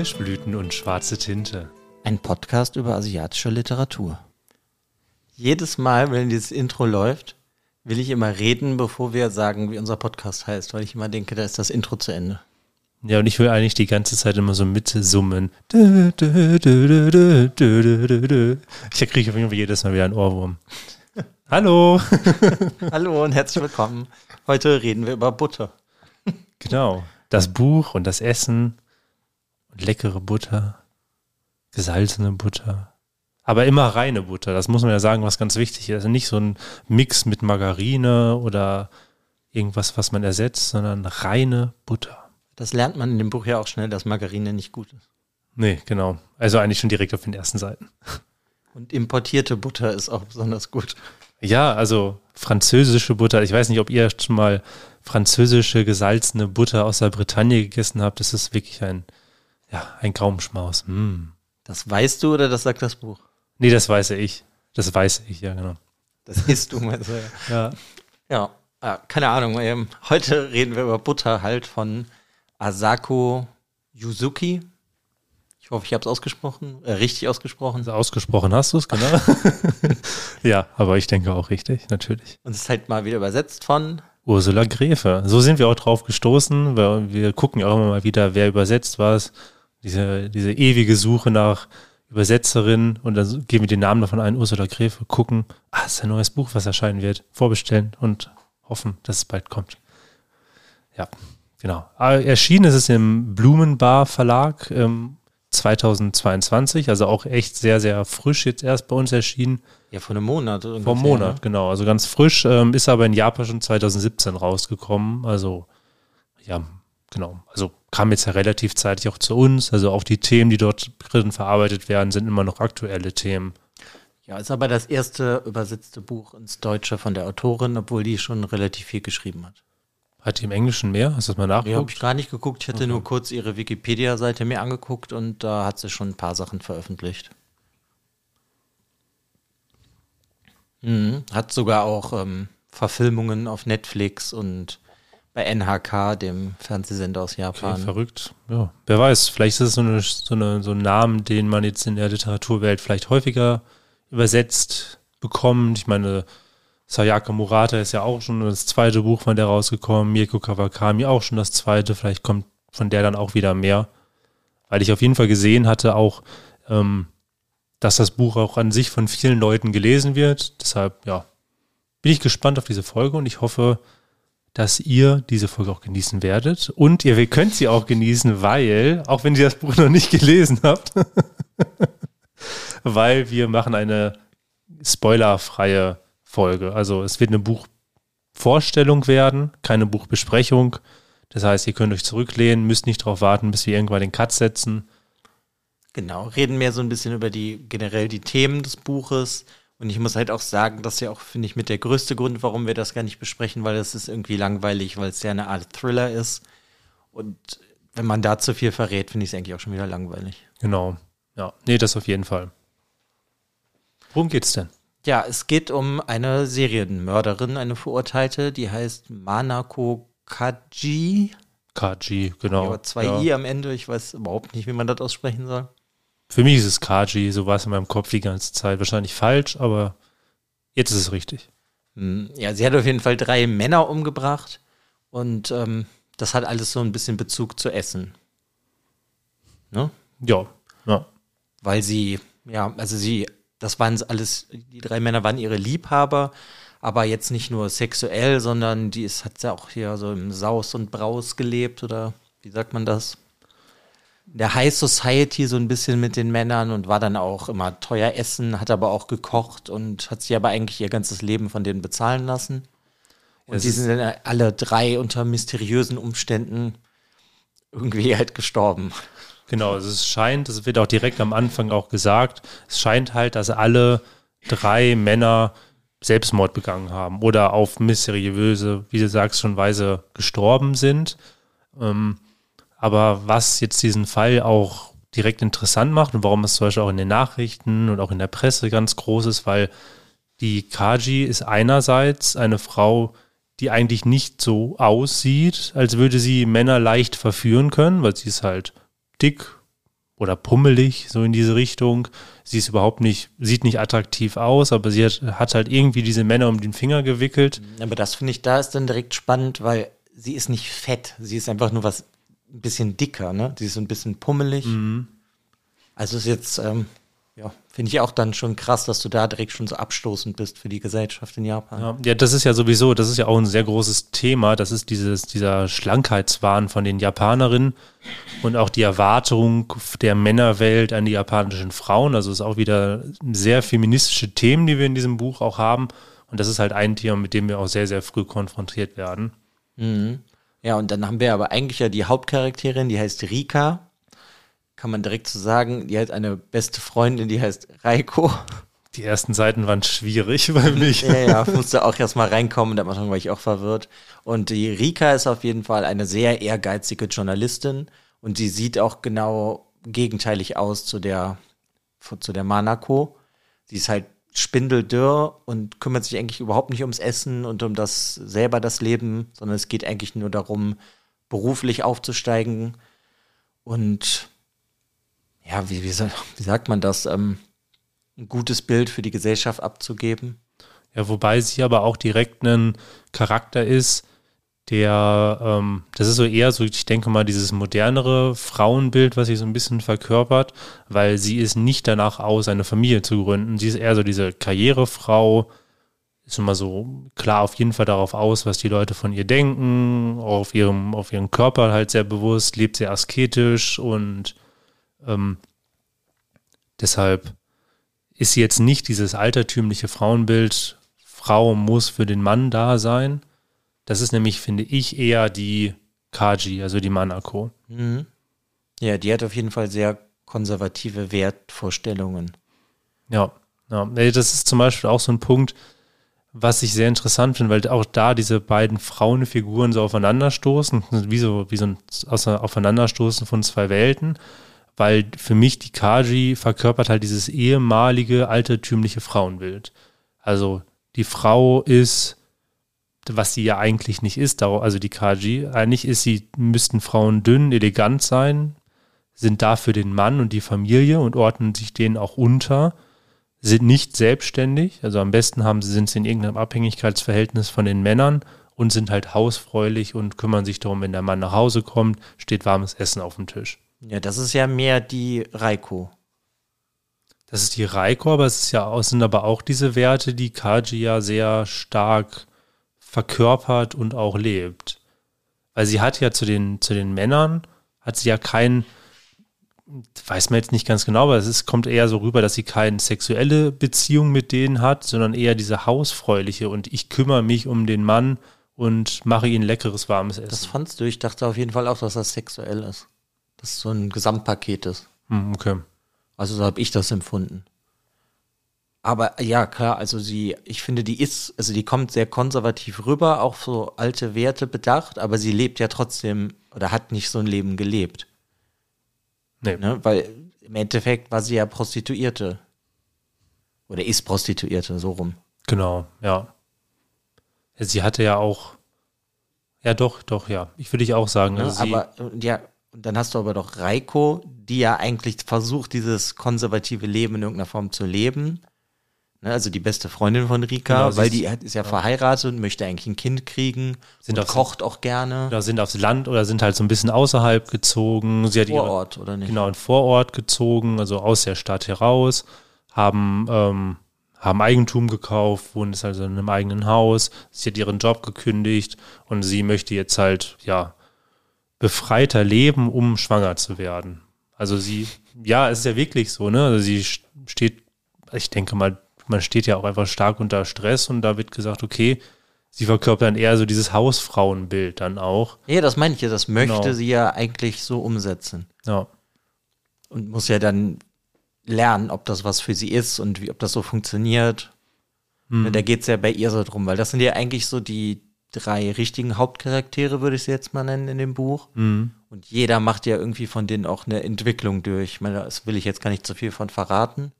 Kirschblüten und schwarze Tinte. Ein Podcast über asiatische Literatur. Jedes Mal, wenn dieses Intro läuft, will ich immer reden, bevor wir sagen, wie unser Podcast heißt, weil ich immer denke, da ist das Intro zu Ende. Ja, und ich will eigentlich die ganze Zeit immer so mitsummen. Ich kriege auf jeden Fall jedes Mal wieder einen Ohrwurm. Hallo. Hallo und herzlich willkommen. Heute reden wir über Butter. Genau. Das Buch und das Essen und leckere Butter, gesalzene Butter. Aber immer reine Butter, das muss man ja sagen, was ganz wichtig ist. Also nicht so ein Mix mit Margarine oder irgendwas, was man ersetzt, sondern reine Butter. Das lernt man in dem Buch ja auch schnell, dass Margarine nicht gut ist. Nee, genau. Also eigentlich schon direkt auf den ersten Seiten. Und importierte Butter ist auch besonders gut. Ja, also französische Butter. Ich weiß nicht, ob ihr schon mal französische gesalzene Butter aus der Bretagne gegessen habt. Das ist wirklich ein, ja, ein Graumschmaus. Mm. Das weißt du oder das sagt das Buch? Nee, das weiß ich. Das weiß ich, ja, genau. Das isst du, meinst du, ja. Ja, ja keine Ahnung. Ähm, heute reden wir über Butter halt von Asako Yuzuki. Ich hoffe, ich habe es ausgesprochen, äh, richtig ausgesprochen. Also ausgesprochen hast du es, genau. ja, aber ich denke auch richtig, natürlich. Und es ist halt mal wieder übersetzt von Ursula Gräfe. So sind wir auch drauf gestoßen, weil wir gucken auch immer mal wieder, wer übersetzt was. Diese, diese ewige Suche nach Übersetzerin und dann geben wir den Namen davon ein, Ursula Gräfe, gucken, ah, es ist ein neues Buch, was erscheinen wird, vorbestellen und hoffen, dass es bald kommt. Ja, Genau. Äh, erschienen ist es im Blumenbar Verlag ähm, 2022, also auch echt sehr, sehr frisch jetzt erst bei uns erschienen. Ja, vor einem Monat. Vor einem Monat, ne? genau. Also ganz frisch, ähm, ist aber in Japan schon 2017 rausgekommen. Also, ja, genau. Also kam jetzt ja relativ zeitig auch zu uns. Also auch die Themen, die dort drin verarbeitet werden, sind immer noch aktuelle Themen. Ja, ist aber das erste übersetzte Buch ins Deutsche von der Autorin, obwohl die schon relativ viel geschrieben hat. Hat die im Englischen mehr? Hast du das mal nachgeguckt? Ja, habe ich gar nicht geguckt. Ich hatte okay. nur kurz ihre Wikipedia-Seite mir angeguckt und da hat sie schon ein paar Sachen veröffentlicht. Mhm. Hat sogar auch ähm, Verfilmungen auf Netflix und bei NHK, dem Fernsehsender aus Japan. Okay, verrückt. Ja, wer weiß, vielleicht ist es so, eine, so, eine, so ein Name, den man jetzt in der Literaturwelt vielleicht häufiger übersetzt bekommt. Ich meine, Sayaka Murata ist ja auch schon das zweite Buch von der rausgekommen, Mirko Kawakami auch schon das zweite, vielleicht kommt von der dann auch wieder mehr. Weil ich auf jeden Fall gesehen hatte auch, ähm, dass das Buch auch an sich von vielen Leuten gelesen wird. Deshalb, ja, bin ich gespannt auf diese Folge und ich hoffe, dass ihr diese Folge auch genießen werdet. Und ihr könnt sie auch genießen, weil, auch wenn ihr das Buch noch nicht gelesen habt, weil wir machen eine spoilerfreie Folge. Also es wird eine Buchvorstellung werden, keine Buchbesprechung. Das heißt, ihr könnt euch zurücklehnen, müsst nicht darauf warten, bis wir irgendwann den Cut setzen. Genau, reden mehr so ein bisschen über die generell die Themen des Buches. Und ich muss halt auch sagen, das ist ja auch, finde ich, mit der größte Grund, warum wir das gar nicht besprechen, weil das ist irgendwie langweilig, weil es ja eine Art Thriller ist. Und wenn man da zu viel verrät, finde ich es eigentlich auch schon wieder langweilig. Genau. Ja, nee, das auf jeden Fall. Worum geht's denn? Ja, es geht um eine Serienmörderin, eine Verurteilte, die heißt Manako Kaji. Kaji, genau. Ja, zwei ja. I am Ende, ich weiß überhaupt nicht, wie man das aussprechen soll. Für mich ist es Kaji, so war es in meinem Kopf die ganze Zeit. Wahrscheinlich falsch, aber jetzt ist es richtig. Hm, ja, sie hat auf jeden Fall drei Männer umgebracht und ähm, das hat alles so ein bisschen Bezug zu Essen. Ne? Ja, ja. Weil sie, ja, also sie das waren alles, die drei Männer waren ihre Liebhaber, aber jetzt nicht nur sexuell, sondern die ist, hat ja auch hier so im Saus und Braus gelebt oder wie sagt man das? Der High Society so ein bisschen mit den Männern und war dann auch immer teuer essen, hat aber auch gekocht und hat sich aber eigentlich ihr ganzes Leben von denen bezahlen lassen. Und es die sind dann alle drei unter mysteriösen Umständen irgendwie halt gestorben. Genau, also es scheint, es wird auch direkt am Anfang auch gesagt, es scheint halt, dass alle drei Männer Selbstmord begangen haben oder auf mysteriöse, wie du sagst, schon Weise gestorben sind. Ähm, aber was jetzt diesen Fall auch direkt interessant macht und warum es zum Beispiel auch in den Nachrichten und auch in der Presse ganz groß ist, weil die Kaji ist einerseits eine Frau, die eigentlich nicht so aussieht, als würde sie Männer leicht verführen können, weil sie ist halt dick, oder pummelig, so in diese Richtung. Sie ist überhaupt nicht, sieht nicht attraktiv aus, aber sie hat, hat halt irgendwie diese Männer um den Finger gewickelt. Aber das finde ich, da ist dann direkt spannend, weil sie ist nicht fett. Sie ist einfach nur was ein bisschen dicker, ne? Sie ist so ein bisschen pummelig. Mhm. Also ist jetzt, ähm, ja, finde ich auch dann schon krass, dass du da direkt schon so abstoßend bist für die Gesellschaft in Japan. Ja, ja, das ist ja sowieso, das ist ja auch ein sehr großes Thema. Das ist dieses, dieser Schlankheitswahn von den Japanerinnen und auch die Erwartung der Männerwelt an die japanischen Frauen. Also es ist auch wieder sehr feministische Themen, die wir in diesem Buch auch haben. Und das ist halt ein Thema, mit dem wir auch sehr, sehr früh konfrontiert werden. Mhm. Ja, und dann haben wir aber eigentlich ja die Hauptcharakterin, die heißt Rika. Kann man direkt so sagen, die hat eine beste Freundin, die heißt Reiko. Die ersten Seiten waren schwierig bei mich. Ja, ja, musste auch erstmal reinkommen, am Anfang war ich auch verwirrt. Und die Rika ist auf jeden Fall eine sehr ehrgeizige Journalistin und sie sieht auch genau gegenteilig aus zu der, zu der Manako. Sie ist halt spindeldürr und kümmert sich eigentlich überhaupt nicht ums Essen und um das selber das Leben, sondern es geht eigentlich nur darum, beruflich aufzusteigen und ja, wie, wie, wie sagt man das, ähm, ein gutes Bild für die Gesellschaft abzugeben. Ja, wobei sie aber auch direkt ein Charakter ist, der, ähm, das ist so eher so, ich denke mal, dieses modernere Frauenbild, was sie so ein bisschen verkörpert, weil sie ist nicht danach aus, eine Familie zu gründen. Sie ist eher so diese Karrierefrau, ist immer so klar auf jeden Fall darauf aus, was die Leute von ihr denken, auf ihrem, auf ihren Körper halt sehr bewusst, lebt sehr asketisch und ähm, deshalb ist sie jetzt nicht dieses altertümliche Frauenbild, Frau muss für den Mann da sein, das ist nämlich, finde ich, eher die Kaji, also die Manako. Mhm. Ja, die hat auf jeden Fall sehr konservative Wertvorstellungen. Ja, ja, das ist zum Beispiel auch so ein Punkt, was ich sehr interessant finde, weil auch da diese beiden Frauenfiguren so aufeinanderstoßen, wie so, wie so ein Aufeinanderstoßen von zwei Welten, weil für mich die Kaji verkörpert halt dieses ehemalige altertümliche Frauenbild. Also die Frau ist was sie ja eigentlich nicht ist, also die Kaji. Eigentlich ist sie, müssten Frauen dünn, elegant sein, sind da für den Mann und die Familie und ordnen sich denen auch unter, sind nicht selbstständig, also am besten haben sie, sind sie in irgendeinem Abhängigkeitsverhältnis von den Männern und sind halt hausfreulich und kümmern sich darum, wenn der Mann nach Hause kommt, steht warmes Essen auf dem Tisch. Ja, das ist ja mehr die Reiko. Das ist die Reiko, aber es ist ja, es sind aber auch diese Werte, die Kaji ja sehr stark verkörpert und auch lebt. Weil sie hat ja zu den, zu den Männern, hat sie ja kein, weiß man jetzt nicht ganz genau, aber es ist, kommt eher so rüber, dass sie keine sexuelle Beziehung mit denen hat, sondern eher diese hausfräuliche und ich kümmere mich um den Mann und mache ihm leckeres, warmes Essen. Das fandst du? Ich dachte auf jeden Fall auch, dass das sexuell ist. Dass es so ein Gesamtpaket ist. Hm, okay. Also so habe ich das empfunden. Aber ja, klar, also sie, ich finde, die ist, also die kommt sehr konservativ rüber, auch so alte Werte bedacht, aber sie lebt ja trotzdem oder hat nicht so ein Leben gelebt. Nee. Ne? Weil im Endeffekt war sie ja Prostituierte. Oder ist Prostituierte, so rum. Genau, ja. Sie hatte ja auch, ja doch, doch, ja. Ich würde ich auch sagen. Ne? Also aber, ja, und dann hast du aber doch Reiko, die ja eigentlich versucht, dieses konservative Leben in irgendeiner Form zu leben Ne, also die beste Freundin von Rika, genau, weil die ist ja, ja, verheiratet und möchte eigentlich ein Kind kriegen sind und kocht auch gerne. Oder sind aufs Land oder sind halt so ein bisschen außerhalb gezogen. Sie hat Vorort, ihre, oder nicht? Genau, in Vorort gezogen, also aus der Stadt heraus, haben, ähm, haben Eigentum gekauft, wohnen jetzt also in einem eigenen Haus. Sie hat ihren Job gekündigt und sie möchte jetzt halt, ja, befreiter leben, um schwanger zu werden. Also sie, ja, es ist ja wirklich so, ne? Also sie steht, ich denke mal, man steht ja auch einfach stark unter Stress und da wird gesagt, okay, sie verkörpert dann eher so dieses Hausfrauenbild dann auch. Ja, das meine ich ja, das möchte genau. sie ja eigentlich so umsetzen. Ja. Und muss ja dann lernen, ob das was für sie ist und wie, ob das so funktioniert. Mhm. Da geht es ja bei ihr so drum, weil das sind ja eigentlich so die drei richtigen Hauptcharaktere, würde ich sie jetzt mal nennen in dem Buch. Mhm. Und jeder macht ja irgendwie von denen auch eine Entwicklung durch. Ich meine, das will ich jetzt gar nicht zu viel von verraten.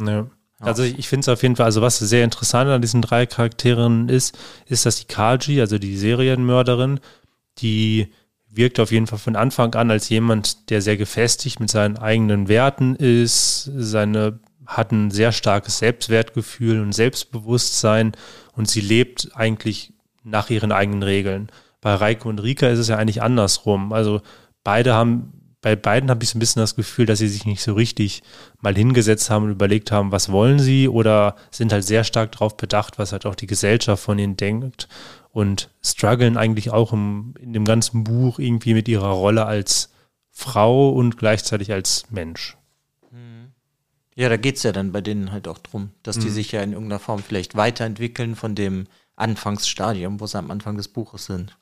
Ja. Also ich, finde es auf jeden Fall, also was sehr interessant an diesen drei Charakteren ist, ist, dass die Kaji, also die Serienmörderin, die wirkt auf jeden Fall von Anfang an als jemand, der sehr gefestigt mit seinen eigenen Werten ist, seine hat ein sehr starkes Selbstwertgefühl und Selbstbewusstsein und sie lebt eigentlich nach ihren eigenen Regeln. Bei Reiko und Rika ist es ja eigentlich andersrum. Also beide haben, bei beiden habe ich so ein bisschen das Gefühl, dass sie sich nicht so richtig mal hingesetzt haben und überlegt haben, was wollen sie oder sind halt sehr stark darauf bedacht, was halt auch die Gesellschaft von ihnen denkt und strugglen eigentlich auch im, in dem ganzen Buch irgendwie mit ihrer Rolle als Frau und gleichzeitig als Mensch. Ja, da geht es ja dann bei denen halt auch drum, dass die mhm. sich ja in irgendeiner Form vielleicht weiterentwickeln von dem Anfangsstadium, wo sie am Anfang des Buches sind.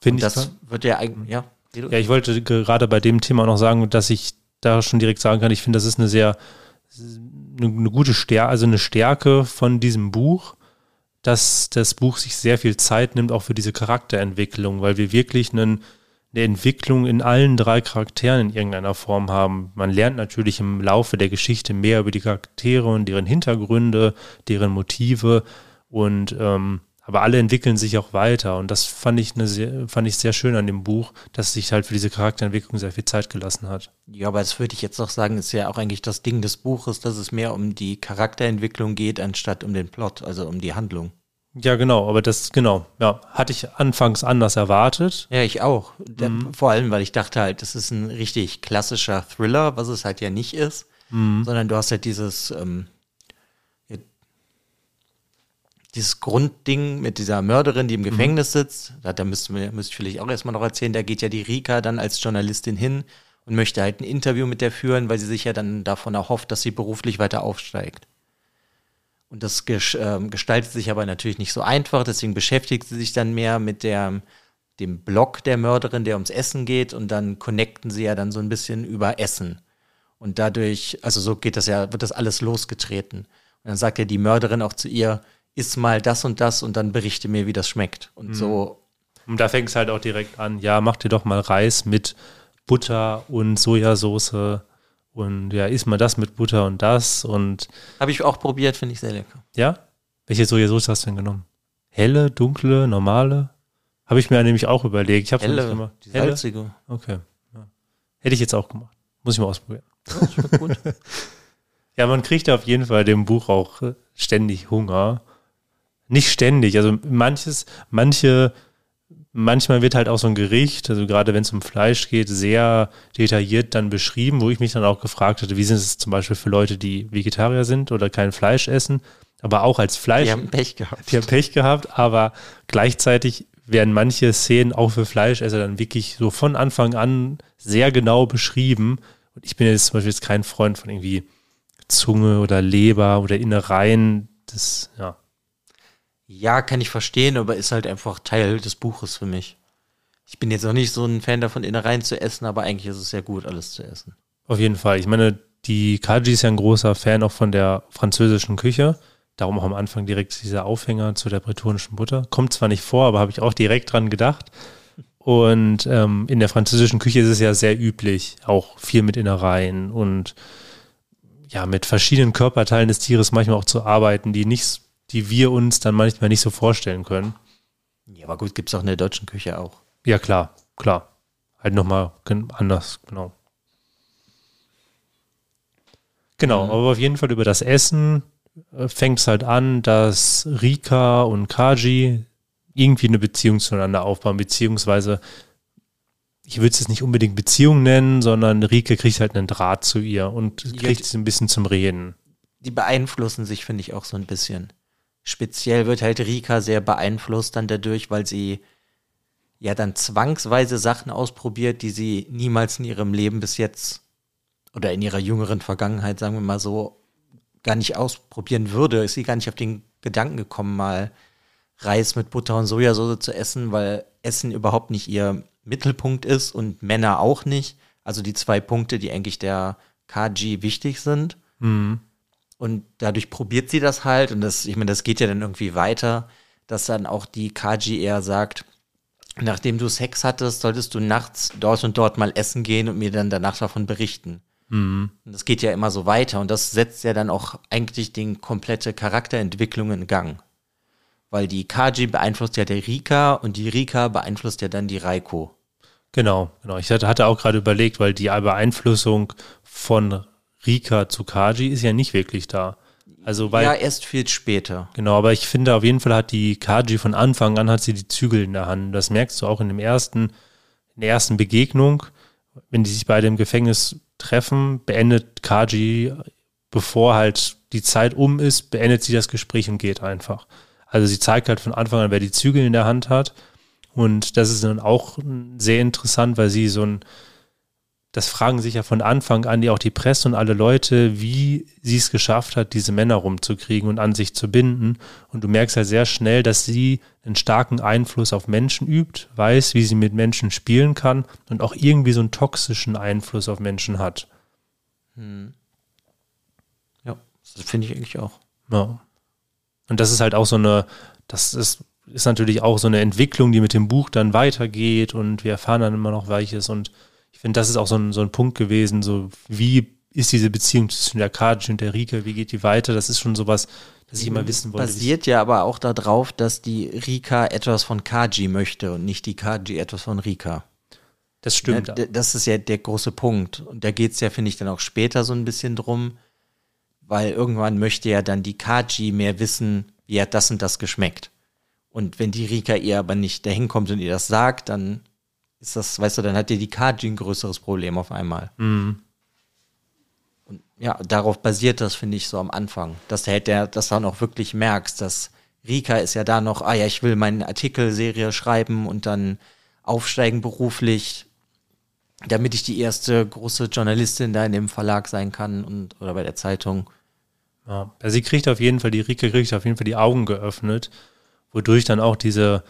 Finde ich. Das wird ja eigentlich, ja. Ja, ich wollte gerade bei dem Thema noch sagen, dass ich da schon direkt sagen kann, ich finde, das ist eine sehr, eine, gute Stärke, also eine Stärke von diesem Buch, dass das Buch sich sehr viel Zeit nimmt, auch für diese Charakterentwicklung, weil wir wirklich einen, eine Entwicklung in allen drei Charakteren in irgendeiner Form haben. Man lernt natürlich im Laufe der Geschichte mehr über die Charaktere und deren Hintergründe, deren Motive und ähm, aber alle entwickeln sich auch weiter und das fand ich, eine sehr, fand ich sehr schön an dem Buch, dass sich halt für diese Charakterentwicklung sehr viel Zeit gelassen hat. Ja, aber das würde ich jetzt auch sagen, ist ja auch eigentlich das Ding des Buches, dass es mehr um die Charakterentwicklung geht, anstatt um den Plot, also um die Handlung. Ja, genau, aber das, genau, ja, hatte ich anfangs anders erwartet. Ja, ich auch. Mhm. Vor allem, weil ich dachte halt, das ist ein richtig klassischer Thriller, was es halt ja nicht ist, mhm. sondern du hast halt dieses, ähm, dieses Grundding mit dieser Mörderin, die im mhm. Gefängnis sitzt, da, da müsste, müsste ich vielleicht auch erstmal noch erzählen, da geht ja die Rika dann als Journalistin hin und möchte halt ein Interview mit der führen, weil sie sich ja dann davon erhofft, dass sie beruflich weiter aufsteigt. Und das äh, gestaltet sich aber natürlich nicht so einfach, deswegen beschäftigt sie sich dann mehr mit der, dem Blog der Mörderin, der ums Essen geht und dann connecten sie ja dann so ein bisschen über Essen. Und dadurch, also so geht das ja, wird das alles losgetreten. Und dann sagt ja die Mörderin auch zu ihr, iss mal das und das und dann berichte mir, wie das schmeckt. Und mhm. so. Und da fängt es halt auch direkt an, ja, mach dir doch mal Reis mit Butter und Sojasauce und ja, iss mal das mit Butter und das und. Habe ich auch probiert, finde ich sehr lecker. Ja? Welche Sojasauce hast du denn genommen? Helle, dunkle, normale? Habe ich mir nämlich auch überlegt. Ich habe Helle, immer, die Helle? salzige. Okay. Ja. Hätte ich jetzt auch gemacht. Muss ich mal ausprobieren. Ja, gut. ja, man kriegt auf jeden Fall dem Buch auch ständig Hunger nicht ständig. Also manches, manche, manchmal wird halt auch so ein Gericht, also gerade wenn es um Fleisch geht, sehr detailliert dann beschrieben, wo ich mich dann auch gefragt hatte, wie sind es zum Beispiel für Leute, die Vegetarier sind oder kein Fleisch essen, aber auch als Fleisch. Die haben Pech gehabt. Die haben Pech gehabt, aber gleichzeitig werden manche Szenen auch für Fleischesser dann wirklich so von Anfang an sehr genau beschrieben. Und ich bin jetzt zum Beispiel jetzt kein Freund von irgendwie Zunge oder Leber oder Innereien. Das, ja, ja, kann ich verstehen, aber ist halt einfach Teil des Buches für mich. Ich bin jetzt auch nicht so ein Fan davon, Innereien zu essen, aber eigentlich ist es sehr gut, alles zu essen. Auf jeden Fall. Ich meine, die Kaji ist ja ein großer Fan auch von der französischen Küche. Darum auch am Anfang direkt dieser Aufhänger zu der bretonischen Butter. Kommt zwar nicht vor, aber habe ich auch direkt dran gedacht. Und ähm, in der französischen Küche ist es ja sehr üblich, auch viel mit Innereien und ja, mit verschiedenen Körperteilen des Tieres manchmal auch zu arbeiten, die nicht die wir uns dann manchmal nicht so vorstellen können. Ja, aber gut, gibt es auch in der deutschen Küche auch. Ja, klar, klar. Halt nochmal anders, genau. Genau, mhm. aber auf jeden Fall über das Essen äh, fängt es halt an, dass Rika und Kaji irgendwie eine Beziehung zueinander aufbauen, beziehungsweise ich würde es jetzt nicht unbedingt Beziehung nennen, sondern Rike kriegt halt einen Draht zu ihr und kriegt sie ein bisschen zum Reden. Die beeinflussen sich, finde ich, auch so ein bisschen. Speziell wird halt Rika sehr beeinflusst dann dadurch, weil sie ja dann zwangsweise Sachen ausprobiert, die sie niemals in ihrem Leben bis jetzt oder in ihrer jüngeren Vergangenheit, sagen wir mal so, gar nicht ausprobieren würde. Ist sie gar nicht auf den Gedanken gekommen, mal Reis mit Butter und Sojasauce zu essen, weil Essen überhaupt nicht ihr Mittelpunkt ist und Männer auch nicht. Also die zwei Punkte, die eigentlich der KG wichtig sind. Mhm. Und dadurch probiert sie das halt. Und das, ich meine, das geht ja dann irgendwie weiter, dass dann auch die Kaji eher sagt, nachdem du Sex hattest, solltest du nachts dort und dort mal essen gehen und mir dann danach davon berichten. Mhm. Und das geht ja immer so weiter. Und das setzt ja dann auch eigentlich den komplette Charakterentwicklung in Gang. Weil die Kaji beeinflusst ja der Rika und die Rika beeinflusst ja dann die Raiko. Genau, genau. Ich hatte auch gerade überlegt, weil die Beeinflussung von Rika zu Kaji ist ja nicht wirklich da. Also weil, ja, erst viel später. Genau, aber ich finde auf jeden Fall hat die Kaji von Anfang an hat sie die Zügel in der Hand. Das merkst du auch in dem ersten, in der ersten Begegnung, wenn die sich beide im Gefängnis treffen, beendet Kaji, bevor halt die Zeit um ist, beendet sie das Gespräch und geht einfach. Also sie zeigt halt von Anfang an, wer die Zügel in der Hand hat. Und das ist dann auch sehr interessant, weil sie so ein, das fragen sich ja von Anfang an die auch die Presse und alle Leute, wie sie es geschafft hat, diese Männer rumzukriegen und an sich zu binden. Und du merkst ja sehr schnell, dass sie einen starken Einfluss auf Menschen übt, weiß, wie sie mit Menschen spielen kann und auch irgendwie so einen toxischen Einfluss auf Menschen hat. Hm. Ja, das finde ich eigentlich auch. Ja. Und das ist halt auch so eine, das ist, ist natürlich auch so eine Entwicklung, die mit dem Buch dann weitergeht und wir erfahren dann immer noch Weiches und ich finde, das ist auch so ein, so ein Punkt gewesen, so wie ist diese Beziehung zwischen der Kaji und der Rika, wie geht die weiter? Das ist schon sowas, das ich immer wissen wollte. Basiert ja aber auch darauf, dass die Rika etwas von Kaji möchte und nicht die Kaji etwas von Rika. Das stimmt. Ja, das ist ja der große Punkt. Und da geht es ja, finde ich, dann auch später so ein bisschen drum, weil irgendwann möchte ja dann die Kaji mehr wissen, wie hat das und das geschmeckt. Und wenn die Rika ihr aber nicht dahin kommt und ihr das sagt, dann ist das, weißt du, dann hat dir die Kaji ein größeres Problem auf einmal. Mhm. Und ja, darauf basiert das, finde ich, so am Anfang. Dass der, der das dann auch wirklich merkst, dass Rika ist ja da noch, ah ja, ich will meine Artikelserie schreiben und dann aufsteigen beruflich, damit ich die erste große Journalistin da in dem Verlag sein kann und oder bei der Zeitung. Ja, also sie kriegt auf jeden Fall, die Rike kriegt auf jeden Fall die Augen geöffnet, wodurch dann auch diese,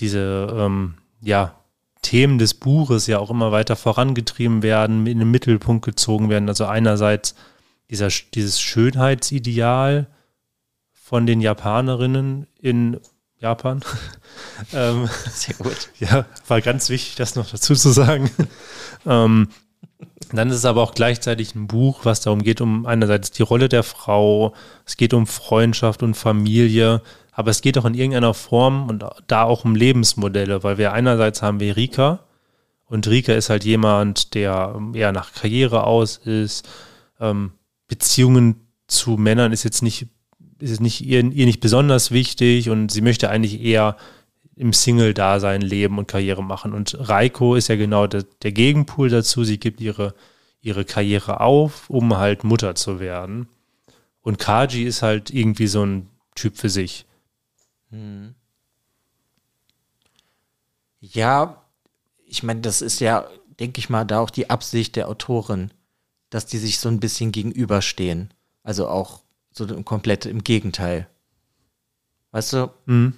diese, ähm, ja, Themen des Buches ja auch immer weiter vorangetrieben werden, in den Mittelpunkt gezogen werden. Also einerseits dieser, dieses Schönheitsideal von den Japanerinnen in Japan. ähm, Sehr gut. Ja, war ganz wichtig, das noch dazu zu sagen. ähm, dann ist es aber auch gleichzeitig ein Buch, was darum geht, um einerseits die Rolle der Frau, es geht um Freundschaft und Familie, aber es geht auch in irgendeiner Form und da auch um Lebensmodelle, weil wir einerseits haben wir Rika und Rika ist halt jemand, der eher nach Karriere aus ist, ähm, Beziehungen zu Männern ist jetzt nicht, ist nicht ihr, ihr nicht besonders wichtig und sie möchte eigentlich eher im Single-Dasein leben und Karriere machen. Und Reiko ist ja genau der, der Gegenpool dazu. Sie gibt ihre, ihre Karriere auf, um halt Mutter zu werden. Und Kaji ist halt irgendwie so ein Typ für sich. Hm. Ja, ich meine, das ist ja, denke ich mal, da auch die Absicht der Autorin, dass die sich so ein bisschen gegenüberstehen. Also auch so komplett im Gegenteil. Weißt du? Mhm.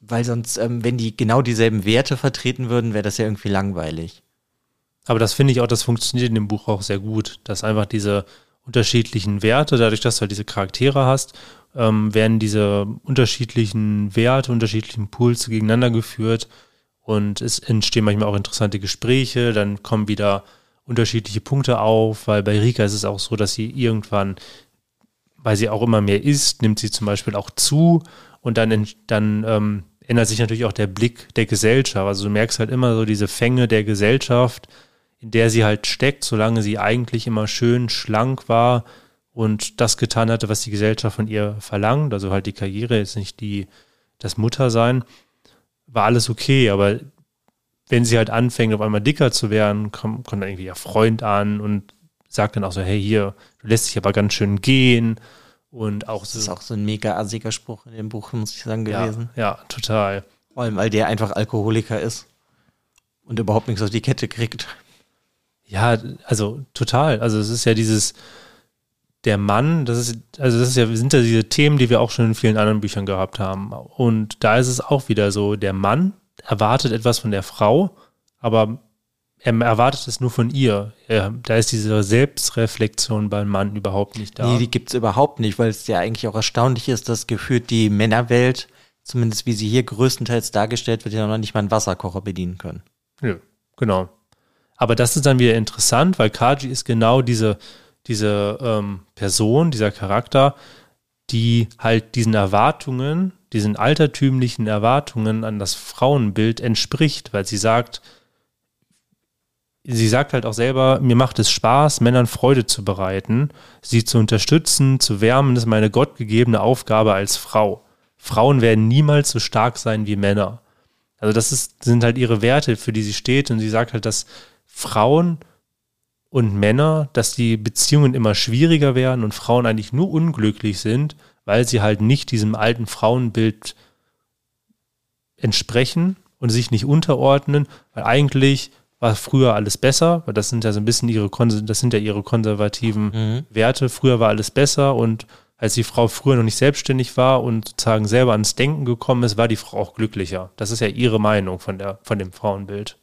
Weil sonst, ähm, wenn die genau dieselben Werte vertreten würden, wäre das ja irgendwie langweilig. Aber das finde ich auch, das funktioniert in dem Buch auch sehr gut, dass einfach diese unterschiedlichen Werte, dadurch, dass du halt diese Charaktere hast, ähm, werden diese unterschiedlichen Werte, unterschiedlichen Pools gegeneinander geführt und es entstehen manchmal auch interessante Gespräche, dann kommen wieder unterschiedliche Punkte auf, weil bei Rika ist es auch so, dass sie irgendwann, weil sie auch immer mehr isst, nimmt sie zum Beispiel auch zu und dann, dann ähm, ändert sich natürlich auch der Blick der Gesellschaft. Also du merkst halt immer so diese Fänge der Gesellschaft, in der sie halt steckt, solange sie eigentlich immer schön schlank war und das getan hatte, was die Gesellschaft von ihr verlangt. Also halt die Karriere, jetzt nicht die, das Muttersein, war alles okay, aber wenn sie halt anfängt, auf einmal dicker zu werden, kommt, kommt dann irgendwie ihr Freund an und sagt dann auch so, hey, hier, du lässt dich aber ganz schön gehen. Und auch das ist auch so ein mega assiger Spruch in dem Buch, muss ich sagen, gewesen. Ja, ja, total. Vor allem, weil der einfach Alkoholiker ist und überhaupt nichts auf die Kette kriegt. Ja, also total. Also es ist ja dieses, der Mann, das ist, also das ist ja, sind ja diese Themen, die wir auch schon in vielen anderen Büchern gehabt haben. Und da ist es auch wieder so, der Mann erwartet etwas von der Frau, aber er erwartet es nur von ihr. Er, da ist diese Selbstreflexion beim Mann überhaupt nicht da. Nee, die gibt es überhaupt nicht, weil es ja eigentlich auch erstaunlich ist, dass gefühlt die Männerwelt, zumindest wie sie hier größtenteils dargestellt wird, ja noch nicht mal einen Wasserkocher bedienen können. Ja, genau. Aber das ist dann wieder interessant, weil Kaji ist genau diese, diese ähm, Person, dieser Charakter, die halt diesen Erwartungen, diesen altertümlichen Erwartungen an das Frauenbild entspricht, weil sie sagt, sie sagt halt auch selber, mir macht es Spaß, Männern Freude zu bereiten, sie zu unterstützen, zu wärmen, das ist meine gottgegebene Aufgabe als Frau. Frauen werden niemals so stark sein wie Männer. Also das ist, sind halt ihre Werte, für die sie steht und sie sagt halt, dass Frauen und Männer, dass die Beziehungen immer schwieriger werden und Frauen eigentlich nur unglücklich sind, weil sie halt nicht diesem alten Frauenbild entsprechen und sich nicht unterordnen, weil eigentlich war früher alles besser, weil das sind ja so ein bisschen ihre, das sind ja ihre konservativen mhm. Werte. Früher war alles besser und als die Frau früher noch nicht selbstständig war und sozusagen selber ans Denken gekommen ist, war die Frau auch glücklicher. Das ist ja ihre Meinung von der, von dem Frauenbild.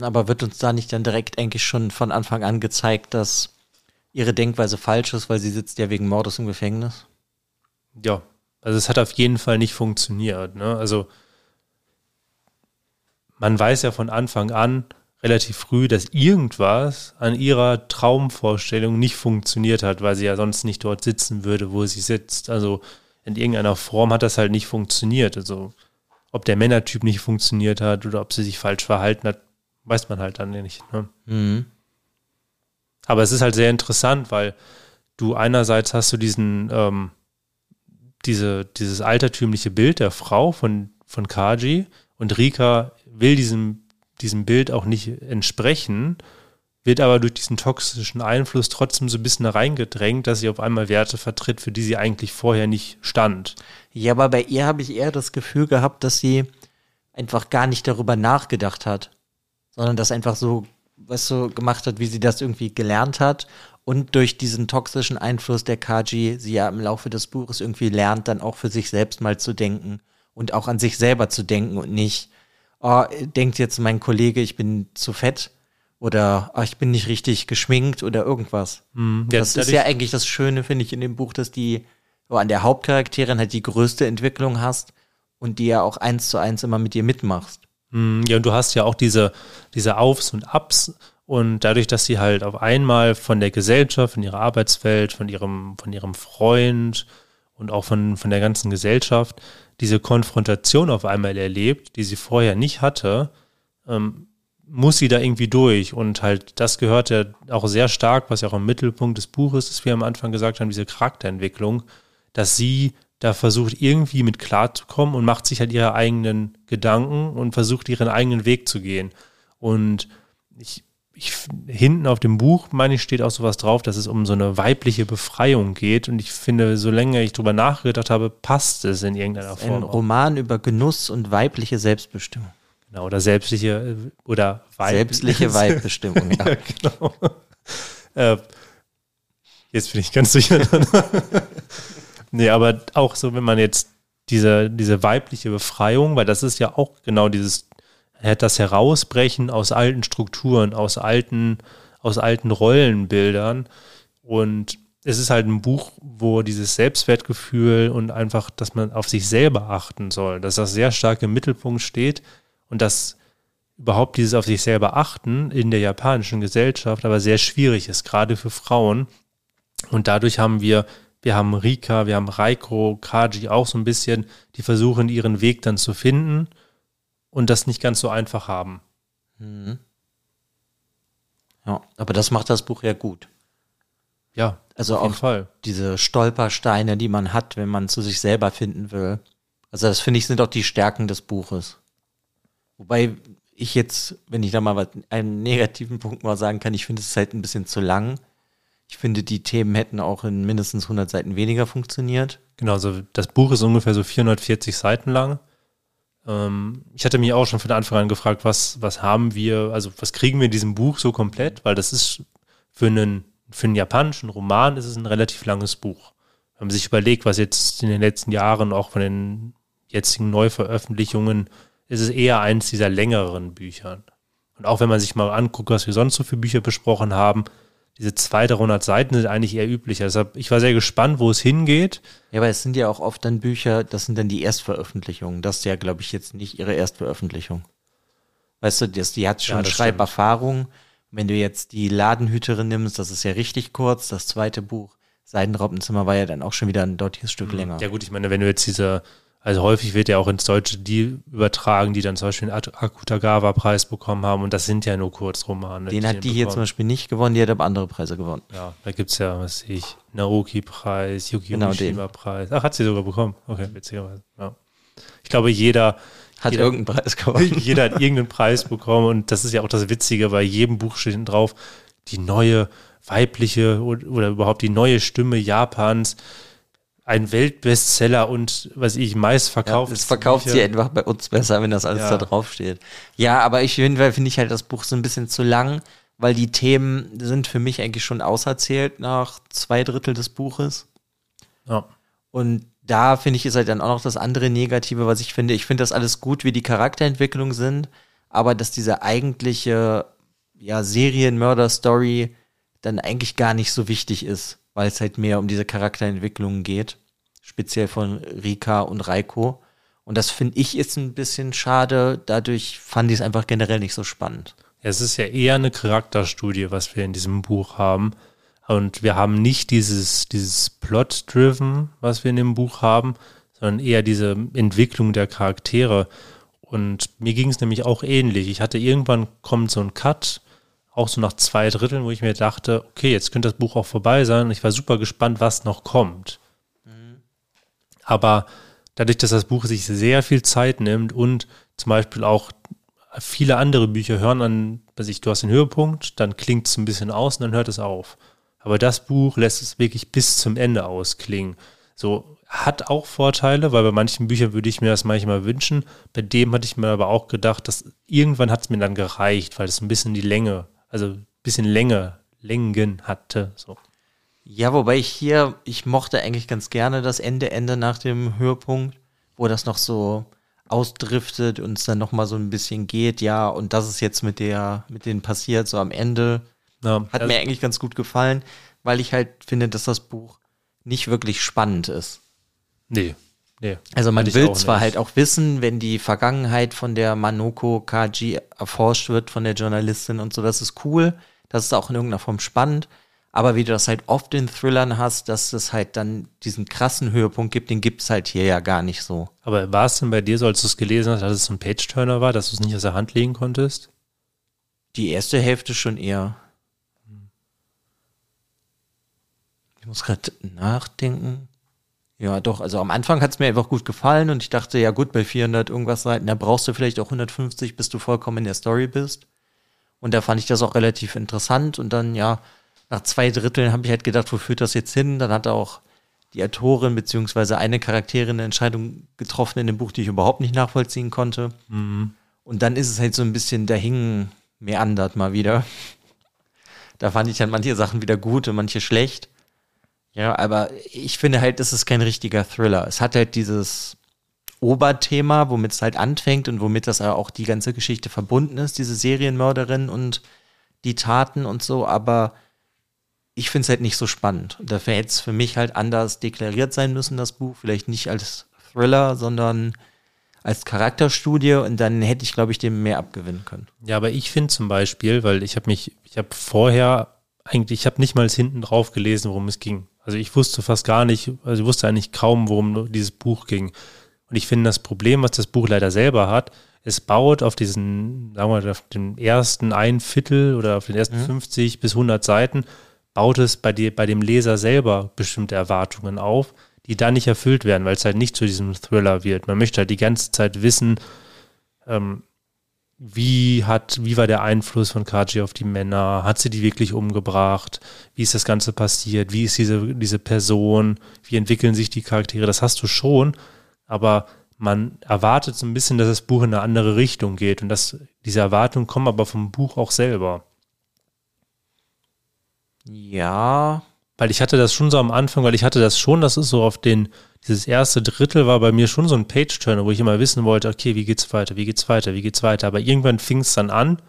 Aber wird uns da nicht dann direkt eigentlich schon von Anfang an gezeigt, dass ihre Denkweise falsch ist, weil sie sitzt ja wegen Mordes im Gefängnis? Ja, also es hat auf jeden Fall nicht funktioniert. Ne? Also man weiß ja von Anfang an relativ früh, dass irgendwas an ihrer Traumvorstellung nicht funktioniert hat, weil sie ja sonst nicht dort sitzen würde, wo sie sitzt. Also in irgendeiner Form hat das halt nicht funktioniert. Also ob der Männertyp nicht funktioniert hat oder ob sie sich falsch verhalten hat, weiß man halt dann nicht. Ne? Mhm. Aber es ist halt sehr interessant, weil du einerseits hast du diesen, ähm, diese, dieses altertümliche Bild der Frau von, von Kaji und Rika will diesem, diesem Bild auch nicht entsprechen, wird aber durch diesen toxischen Einfluss trotzdem so ein bisschen reingedrängt, dass sie auf einmal Werte vertritt, für die sie eigentlich vorher nicht stand. Ja, aber bei ihr habe ich eher das Gefühl gehabt, dass sie einfach gar nicht darüber nachgedacht hat sondern das einfach so, was so gemacht hat, wie sie das irgendwie gelernt hat und durch diesen toxischen Einfluss der Kaji sie ja im Laufe des Buches irgendwie lernt, dann auch für sich selbst mal zu denken und auch an sich selber zu denken und nicht, oh, denkt jetzt mein Kollege, ich bin zu fett oder oh, ich bin nicht richtig geschminkt oder irgendwas. Ja, das ist ja eigentlich das Schöne, finde ich, in dem Buch, dass die oh, an der Hauptcharakterin halt die größte Entwicklung hast und die ja auch eins zu eins immer mit dir mitmachst. Hm, ja, und du hast ja auch diese, diese Aufs und Ups und dadurch, dass sie halt auf einmal von der Gesellschaft, von ihrer Arbeitswelt, von ihrem, von ihrem Freund und auch von, von der ganzen Gesellschaft diese Konfrontation auf einmal erlebt, die sie vorher nicht hatte, ähm, muss sie da irgendwie durch. Und halt, das gehört ja auch sehr stark, was ja auch im Mittelpunkt des Buches ist, wie wir am Anfang gesagt haben, diese Charakterentwicklung, dass sie da versucht irgendwie mit klarzukommen und macht sich halt ihre eigenen Gedanken und versucht ihren eigenen Weg zu gehen. Und ich, ich hinten auf dem Buch, meine ich, steht auch sowas drauf, dass es um so eine weibliche Befreiung geht. Und ich finde, solange ich drüber nachgedacht habe, passt es in irgendeiner Form. Ein Roman über Genuss und weibliche Selbstbestimmung. Genau, oder selbstliche oder Weib selbstliche Weibestimmung. ja. ja, genau. Äh, jetzt bin ich ganz sicher. Nee, aber auch so, wenn man jetzt diese, diese weibliche Befreiung, weil das ist ja auch genau dieses, das Herausbrechen aus alten Strukturen, aus alten, aus alten Rollenbildern. Und es ist halt ein Buch, wo dieses Selbstwertgefühl und einfach, dass man auf sich selber achten soll, dass das sehr stark im Mittelpunkt steht und dass überhaupt dieses auf sich selber achten in der japanischen Gesellschaft aber sehr schwierig ist, gerade für Frauen. Und dadurch haben wir wir haben Rika, wir haben Raiko, Kaji auch so ein bisschen, die versuchen ihren Weg dann zu finden und das nicht ganz so einfach haben. Mhm. Ja, aber das macht das Buch ja gut. Ja, also auf auch Fall. diese Stolpersteine, die man hat, wenn man zu sich selber finden will. Also das finde ich sind auch die Stärken des Buches. Wobei ich jetzt, wenn ich da mal einen negativen Punkt mal sagen kann, ich finde es halt ein bisschen zu lang. Ich finde, die Themen hätten auch in mindestens 100 Seiten weniger funktioniert. Genau, also das Buch ist ungefähr so 440 Seiten lang. Ähm, ich hatte mich auch schon von Anfang an gefragt, was, was haben wir, also was kriegen wir in diesem Buch so komplett? Weil das ist für einen, für einen japanischen Roman ist es ein relativ langes Buch. Wenn man sich überlegt, was jetzt in den letzten Jahren auch von den jetzigen Neuveröffentlichungen ist es eher eins dieser längeren Bücher. Und auch wenn man sich mal anguckt, was wir sonst so für Bücher besprochen haben, diese 200, 300 Seiten sind eigentlich eher üblicher. Deshalb, ich war sehr gespannt, wo es hingeht. Ja, aber es sind ja auch oft dann Bücher, das sind dann die Erstveröffentlichungen. Das ist ja, glaube ich, jetzt nicht ihre Erstveröffentlichung. Weißt du, das, die hat schon ja, Schreiberfahrung. Wenn du jetzt die Ladenhüterin nimmst, das ist ja richtig kurz. Das zweite Buch, Seidenraubenzimmer, war ja dann auch schon wieder ein dortiges Stück mhm. länger. Ja gut, ich meine, wenn du jetzt diese Also häufig wird ja auch ins Deutsche die übertragen, die dann zum Beispiel den Akutagawa-Preis bekommen haben und das sind ja nur Kurzromane. Den hat die hier zum Beispiel nicht gewonnen, die hat aber andere Preise gewonnen. Ja, da gibt es ja, was sehe ich, Naoki-Preis, Yuki genau Mishima-Preis. Ach, hat sie sogar bekommen. Okay, witzigerweise. Ja. Ich glaube, jeder hat jeder, irgendeinen Preis gewonnen. Jeder hat irgendeinen Preis bekommen und das ist ja auch das Witzige, bei jedem Buch steht drauf, die neue weibliche oder überhaupt die neue Stimme Japans ein Weltbestseller und was ich meist verkauft. Ja, das verkauft sie einfach bei uns besser, wenn das alles ja. da drauf steht. Ja, aber ich finde finde ich halt das Buch so ein bisschen zu lang, weil die Themen sind für mich eigentlich schon auserzählt nach zwei Drittel des Buches. Ja. Und da finde ich ist halt dann auch noch das andere Negative, was ich finde. Ich finde das alles gut, wie die Charakterentwicklungen sind, aber dass diese eigentliche ja, Serienmörder-Story dann eigentlich gar nicht so wichtig ist weil es halt mehr um diese Charakterentwicklungen geht, speziell von Rika und Reiko. Und das finde ich ist ein bisschen schade. Dadurch fand ich es einfach generell nicht so spannend. Es ist ja eher eine Charakterstudie, was wir in diesem Buch haben. Und wir haben nicht dieses, dieses Plot-Driven, was wir in dem Buch haben, sondern eher diese Entwicklung der Charaktere. Und mir ging es nämlich auch ähnlich. Ich hatte irgendwann kommt so ein Cut auch so nach zwei Dritteln, wo ich mir dachte, okay, jetzt könnte das Buch auch vorbei sein. Und ich war super gespannt, was noch kommt. Mhm. Aber dadurch, dass das Buch sich sehr viel Zeit nimmt und zum Beispiel auch viele andere Bücher hören an, weiß ich, du hast den Höhepunkt, dann klingt es ein bisschen aus und dann hört es auf. Aber das Buch lässt es wirklich bis zum Ende ausklingen. So hat auch Vorteile, weil bei manchen Büchern würde ich mir das manchmal wünschen. Bei dem hatte ich mir aber auch gedacht, dass irgendwann hat es mir dann gereicht, weil es ein bisschen die Länge also ein bisschen länger, Längen hatte. So. Ja, wobei ich hier, ich mochte eigentlich ganz gerne das Ende, Ende nach dem Höhepunkt, wo das noch so ausdriftet und es dann nochmal so ein bisschen geht, ja, und das ist jetzt mit der, mit denen passiert, so am Ende. Ja, Hat also mir eigentlich ganz gut gefallen, weil ich halt finde, dass das Buch nicht wirklich spannend ist. Nee, Nee, also man will zwar nicht. halt auch wissen, wenn die Vergangenheit von der Manoko Kaji erforscht wird von der Journalistin und so, das ist cool, das ist auch in irgendeiner Form spannend, aber wie du das halt oft in Thrillern hast, dass es halt dann diesen krassen Höhepunkt gibt, den gibt es halt hier ja gar nicht so. Aber war es denn bei dir so, als du es gelesen hast, dass es so ein Page-Turner war, dass du es nicht aus der Hand legen konntest? Die erste Hälfte schon eher. Ich muss gerade nachdenken. Ja, doch. Also am Anfang hat es mir einfach gut gefallen und ich dachte, ja gut, bei 400 irgendwas Seiten, da brauchst du vielleicht auch 150, bis du vollkommen in der Story bist. Und da fand ich das auch relativ interessant. Und dann, ja, nach zwei Dritteln habe ich halt gedacht, wo führt das jetzt hin? Dann hat auch die Autorin beziehungsweise eine Charakterin eine Entscheidung getroffen in dem Buch, die ich überhaupt nicht nachvollziehen konnte. Mhm. Und dann ist es halt so ein bisschen dahin meandert mal wieder. Da fand ich dann manche Sachen wieder gut und manche schlecht. Ja, aber ich finde halt, das ist kein richtiger Thriller. Es hat halt dieses Oberthema, womit es halt anfängt und womit das auch die ganze Geschichte verbunden ist, diese Serienmörderin und die Taten und so, aber ich finde es halt nicht so spannend. Und dafür hätte es für mich halt anders deklariert sein müssen, das Buch. Vielleicht nicht als Thriller, sondern als Charakterstudie und dann hätte ich, glaube ich, dem mehr abgewinnen können. Ja, aber ich finde zum Beispiel, weil ich habe mich, ich habe vorher eigentlich, ich habe nicht mal hinten drauf gelesen, worum es ging. Also ich wusste fast gar nicht, also ich wusste eigentlich kaum, worum dieses Buch ging. Und ich finde das Problem, was das Buch leider selber hat, es baut auf diesen, sagen wir mal, auf den ersten ein Viertel oder auf den ersten mhm. 50 bis 100 Seiten, baut es bei, dir, bei dem Leser selber bestimmte Erwartungen auf, die dann nicht erfüllt werden, weil es halt nicht zu diesem Thriller wird. Man möchte halt die ganze Zeit wissen, ähm, wie hat, wie war der Einfluss von Kaji auf die Männer? Hat sie die wirklich umgebracht? Wie ist das Ganze passiert? Wie ist diese, diese Person? Wie entwickeln sich die Charaktere? Das hast du schon, aber man erwartet so ein bisschen, dass das Buch in eine andere Richtung geht und dass diese Erwartungen kommen aber vom Buch auch selber. Ja. Weil ich hatte das schon so am Anfang, weil ich hatte das schon, das ist so auf den dieses erste Drittel war bei mir schon so ein Page-Turner, wo ich immer wissen wollte, okay, wie geht's weiter, wie geht's weiter, wie geht's weiter. Aber irgendwann fing es dann an,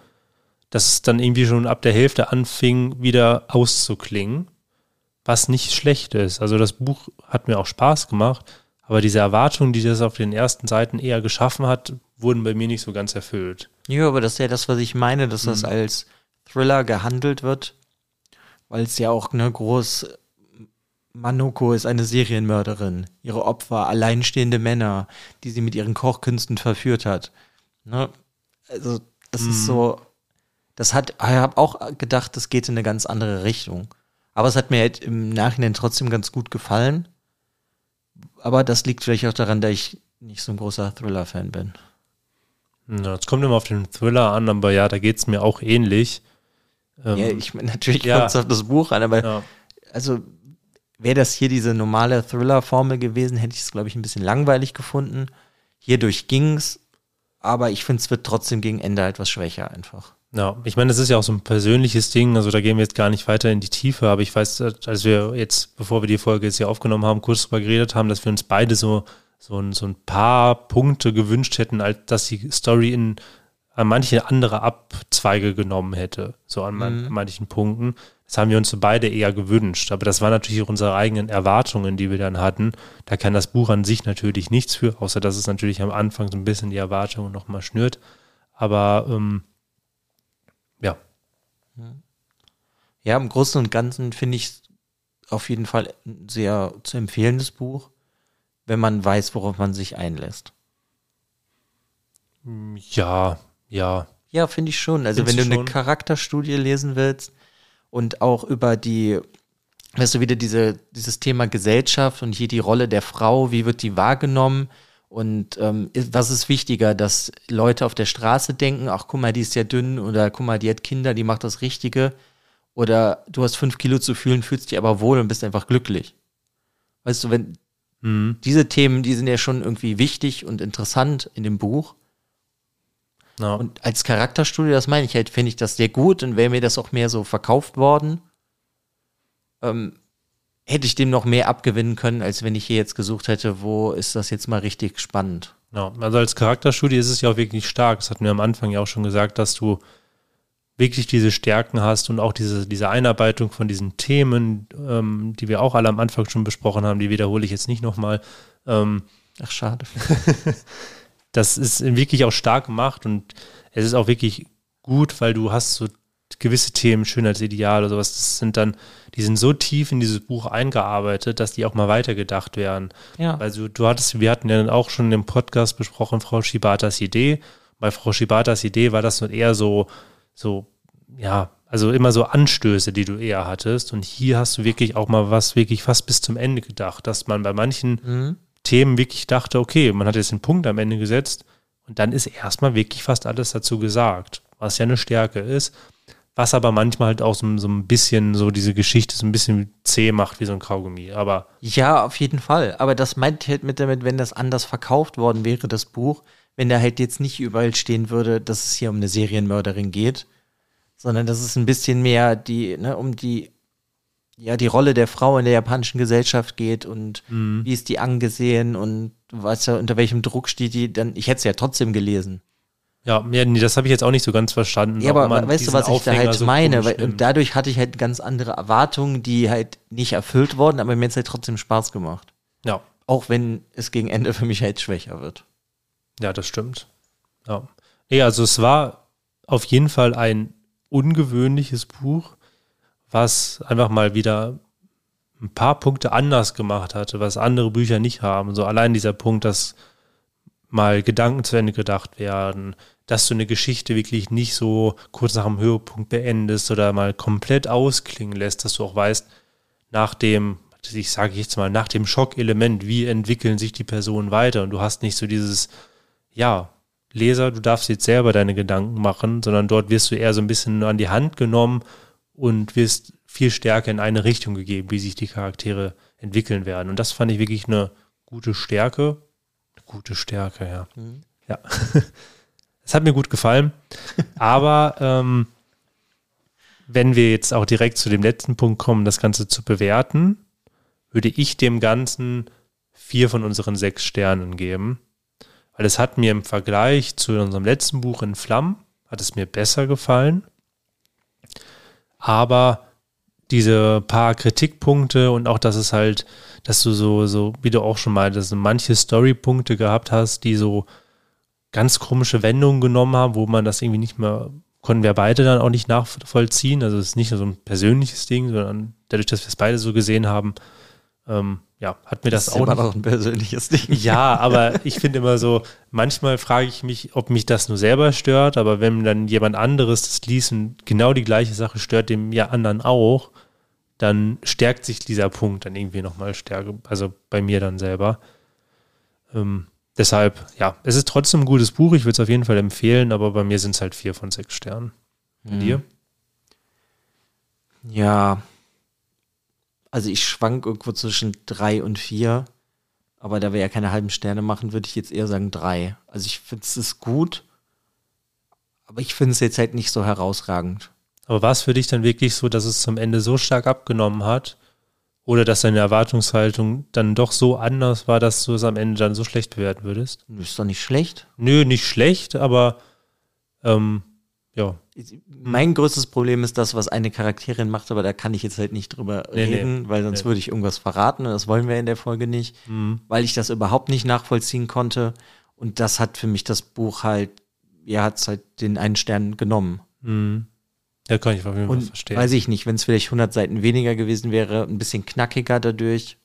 dass es dann irgendwie schon ab der Hälfte anfing, wieder auszuklingen, was nicht schlecht ist. Also das Buch hat mir auch Spaß gemacht, aber diese Erwartungen, die das auf den ersten Seiten eher geschaffen hat, wurden bei mir nicht so ganz erfüllt. Ja, aber das ist ja das, was ich meine, dass das mhm. als Thriller gehandelt wird, weil es ja auch eine groß Manoko ist eine Serienmörderin. Ihre Opfer alleinstehende Männer, die sie mit ihren Kochkünsten verführt hat. Ne? Also, das mhm. ist so. Das hat, ich habe auch gedacht, das geht in eine ganz andere Richtung. Aber es hat mir halt im Nachhinein trotzdem ganz gut gefallen. Aber das liegt vielleicht auch daran, dass ich nicht so ein großer Thriller-Fan bin. Ja, es kommt immer auf den Thriller an, aber ja, da geht es mir auch ähnlich. Ähm, ja, ich meine, natürlich ja. kommt es auf das Buch an, aber ja. also wäre das hier diese normale Thriller-Formel gewesen, hätte ich es, glaube ich, ein bisschen langweilig gefunden. Hierdurch ging es, aber ich finde, es wird trotzdem gegen Ende etwas schwächer einfach. Ja, ich meine, das ist ja auch so ein persönliches Ding, also da gehen wir jetzt gar nicht weiter in die Tiefe, aber ich weiß, als wir jetzt, bevor wir die Folge jetzt hier aufgenommen haben, kurz drüber geredet haben, dass wir uns beide so, so, ein, so ein paar Punkte gewünscht hätten, als dass die Story in an manche andere Abzweige genommen hätte, so an, man, mhm. manchen Punkten. Das haben wir uns beide eher gewünscht, aber das waren natürlich auch unsere eigenen Erwartungen, die wir dann hatten. Da kann das Buch an sich natürlich nichts für, außer dass es natürlich am Anfang so ein bisschen die Erwartungen nochmal schnürt. Aber ähm, ja. Ja, im Großen und Ganzen finde ich auf jeden Fall ein sehr zu empfehlendes Buch, wenn man weiß, worauf man sich einlässt. Ja, ja. Ja, finde ich schon. Also Findest wenn du eine Charakterstudie lesen willst und auch über die, weißt du, wieder diese, dieses Thema Gesellschaft und hier die Rolle der Frau, wie wird die wahrgenommen und ähm, was ist wichtiger, dass Leute auf der Straße denken, ach guck mal, die ist ja dünn oder guck mal, die hat Kinder, die macht das Richtige oder du hast fünf Kilo zu fühlen, fühlst dich aber wohl und bist einfach glücklich. Weißt du, wenn mhm. diese Themen, die sind ja schon irgendwie wichtig und interessant in dem Buch ja. Und als Charakterstudie, das meine ich halt, finde ich das sehr gut und wäre mir das auch mehr so verkauft worden, ähm, hätte ich dem noch mehr abgewinnen können, als wenn ich hier jetzt gesucht hätte, wo ist das jetzt mal richtig spannend. Ja, also als Charakterstudie ist es ja auch wirklich stark. Das hatten wir am Anfang ja auch schon gesagt, dass du wirklich diese Stärken hast und auch diese, diese Einarbeitung von diesen Themen, ähm, die wir auch alle am Anfang schon besprochen haben, die wiederhole ich jetzt nicht nochmal. Ähm, Ach, schade. das ist wirklich auch stark gemacht und es ist auch wirklich gut, weil du hast so gewisse Themen, Schönheitsideal oder sowas, das sind dann, die sind so tief in dieses Buch eingearbeitet, dass die auch mal weitergedacht werden. Ja. Also du hattest, wir hatten ja dann auch schon im Podcast besprochen, Frau Shibatas Idee. Bei Frau Shibatas Idee war das nur eher so, so, ja, also immer so Anstöße, die du eher hattest. Und hier hast du wirklich auch mal was wirklich fast bis zum Ende gedacht, dass man bei manchen mhm. Themen wirklich dachte, okay, man hat jetzt den Punkt am Ende gesetzt und dann ist erstmal wirklich fast alles dazu gesagt, was ja eine Stärke ist, was aber manchmal halt auch so, so ein bisschen so diese Geschichte so ein bisschen zäh macht wie so ein Kaugummi, aber. Ja, auf jeden Fall. Aber das meint halt mit damit, wenn das anders verkauft worden wäre, das Buch, wenn da halt jetzt nicht überall stehen würde, dass es hier um eine Serienmörderin geht, sondern dass es ein bisschen mehr die, ne, um die ja, die Rolle der Frau in der japanischen Gesellschaft geht und mhm. wie ist die angesehen und was unter welchem Druck steht die, dann, ich hätte es ja trotzdem gelesen. Ja, ja nee, das habe ich jetzt auch nicht so ganz verstanden. Ja, aber weißt du, was ich da halt so meine? Weil, und dadurch hatte ich halt ganz andere Erwartungen, die halt nicht erfüllt wurden, aber mir hat es halt trotzdem Spaß gemacht. Ja. Auch wenn es gegen Ende für mich halt schwächer wird. Ja, das stimmt. Ja. Ja, also es war auf jeden Fall ein ungewöhnliches Buch was einfach mal wieder ein paar Punkte anders gemacht hatte, was andere Bücher nicht haben. So allein dieser Punkt, dass mal Gedanken zu Ende gedacht werden, dass du eine Geschichte wirklich nicht so kurz nach dem Höhepunkt beendest oder mal komplett ausklingen lässt, dass du auch weißt, nach dem, ich sage jetzt mal, nach dem Schockelement, wie entwickeln sich die Personen weiter und du hast nicht so dieses, ja, Leser, du darfst jetzt selber deine Gedanken machen, sondern dort wirst du eher so ein bisschen an die Hand genommen und wirst viel stärker in eine Richtung gegeben, wie sich die Charaktere entwickeln werden. Und das fand ich wirklich eine gute Stärke. Eine gute Stärke, ja. Mhm. Ja. Es hat mir gut gefallen. Aber ähm, wenn wir jetzt auch direkt zu dem letzten Punkt kommen, das Ganze zu bewerten, würde ich dem Ganzen vier von unseren sechs Sternen geben. Weil es hat mir im Vergleich zu unserem letzten Buch in Flammen, hat es mir besser gefallen aber diese paar Kritikpunkte und auch, dass es halt, dass du so, so, wie du auch schon mal, dass du manche Storypunkte gehabt hast, die so ganz komische Wendungen genommen haben, wo man das irgendwie nicht mehr, konnten wir beide dann auch nicht nachvollziehen. Also es ist nicht nur so ein persönliches Ding, sondern dadurch, dass wir es beide so gesehen haben, ähm, ja, hat mir das, ist auch immer noch ein persönliches Ding. Ja, aber ich finde immer so, manchmal frage ich mich, ob mich das nur selber stört, aber wenn dann jemand anderes das liest und genau die gleiche Sache stört dem ja anderen auch, dann stärkt sich dieser Punkt dann irgendwie nochmal stärker, also bei mir dann selber. Ähm, deshalb, ja, es ist trotzdem ein gutes Buch, ich würde es auf jeden Fall empfehlen, aber bei mir sind es halt vier von sechs Sternen. Bei Mhm. dir? Ja. Also ich schwank irgendwo zwischen drei und vier. Aber da wir ja keine halben Sterne machen, würde ich jetzt eher sagen drei. Also ich finde es ist gut. Aber ich finde es jetzt halt nicht so herausragend. Aber war es für dich dann wirklich so, dass es zum Ende so stark abgenommen hat? Oder dass deine Erwartungshaltung dann doch so anders war, dass du es am Ende dann so schlecht bewerten würdest? Ist doch nicht schlecht. Nö, nicht schlecht, aber ähm, ja. Mein größtes Problem ist das, was eine Charakterin macht, aber da kann ich jetzt halt nicht drüber Nee, nee. reden, weil sonst Nee. würde ich irgendwas verraten und das wollen wir in der Folge nicht, Mhm. weil ich das überhaupt nicht nachvollziehen konnte. Und das hat für mich das Buch halt, ja, hat es halt den einen Stern genommen. Mhm. Ja, kann ich auf jeden Fall verstehen. weiß ich nicht, wenn es vielleicht 100 Seiten weniger gewesen wäre, ein bisschen knackiger dadurch,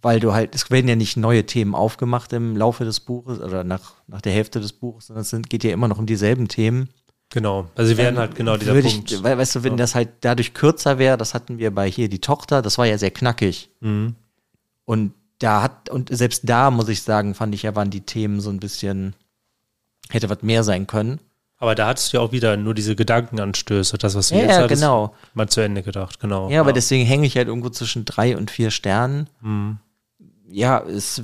weil du halt, es werden ja nicht neue Themen aufgemacht im Laufe des Buches oder nach, nach der Hälfte des Buches, sondern es sind, geht ja immer noch um dieselben Themen. Genau. Also sie werden Ähm, halt genau dieser Punkt. Ich, weißt du, wenn Ja. das halt dadurch kürzer wäre, das hatten wir bei hier die Tochter, das war ja sehr knackig. Mhm. Und da hat, und selbst da muss ich sagen, fand ich ja, waren die Themen so ein bisschen, hätte was mehr sein können. Aber da hattest du ja auch wieder nur diese Gedankenanstöße, das, was du Ja, jetzt ja, hattest, genau. mal zu Ende gedacht, genau. Ja, aber deswegen hänge ich halt irgendwo zwischen drei und vier Sternen. Mhm. Ja, es,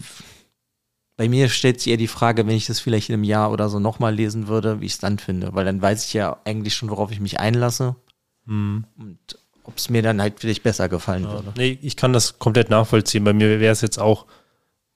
bei mir stellt sich eher die Frage, wenn ich das vielleicht in einem Jahr oder so nochmal lesen würde, wie ich es dann finde. Weil dann weiß ich ja eigentlich schon, worauf ich mich einlasse Mhm. und ob es mir dann halt vielleicht besser gefallen Ja. würde. Nee, ich kann das komplett nachvollziehen. Bei mir wäre es jetzt auch,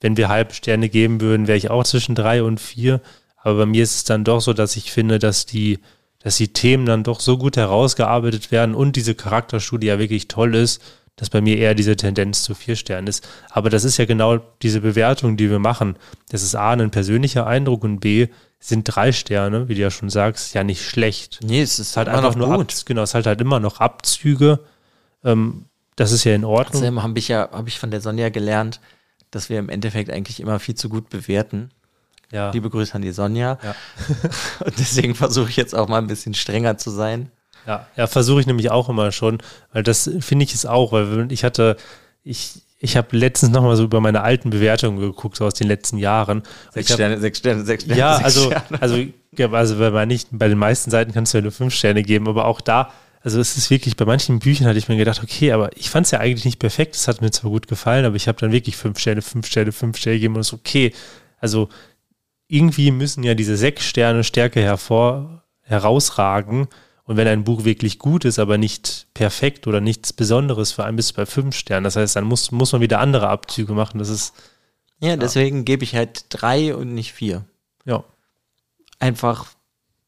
wenn wir Halbsterne geben würden, wäre ich auch zwischen drei und vier. Aber bei mir ist es dann doch so, dass ich finde, dass die, dass die Themen dann doch so gut herausgearbeitet werden und diese Charakterstudie ja wirklich toll ist, dass bei mir eher diese Tendenz zu vier Sternen ist. Aber das ist ja genau diese Bewertung, die wir machen. Das ist A, ein persönlicher Eindruck und B, sind drei Sterne, wie du ja schon sagst, ja nicht schlecht. Nee, es ist halt immer einfach noch nur gut. Ab, genau, es ist halt, halt immer noch Abzüge. Ähm, das ist ja in Ordnung. Außerdem habe ich ja, habe ich von der Sonja gelernt, dass wir im Endeffekt eigentlich immer viel zu gut bewerten. Ja. Liebe Grüße an die Sonja. Ja. Und deswegen versuche ich jetzt auch mal ein bisschen strenger zu sein. Ja, ja versuche ich nämlich auch immer schon, weil das finde ich es auch, weil ich hatte, ich, ich habe letztens nochmal so über meine alten Bewertungen geguckt, so aus den letzten Jahren. Sechs hab, Sterne, sechs Sterne, sechs Sterne. Ja, sechs also, Sterne. also, ja, also bei, nicht, bei den meisten Seiten kannst du ja nur fünf Sterne geben, aber auch da, also es ist wirklich, bei manchen Büchern hatte ich mir gedacht, okay, aber ich fand es ja eigentlich nicht perfekt, es hat mir zwar gut gefallen, aber ich habe dann wirklich fünf Sterne, fünf Sterne, fünf Sterne gegeben und es ist okay. Also irgendwie müssen ja diese sechs Sterne Stärke hervor, herausragen. Und wenn ein Buch wirklich gut ist, aber nicht perfekt oder nichts Besonderes für einen bis bei fünf Sternen, das heißt, dann muss, muss man wieder andere Abzüge machen. Das ist, ja, deswegen gebe ich halt drei und nicht vier. ja, Einfach,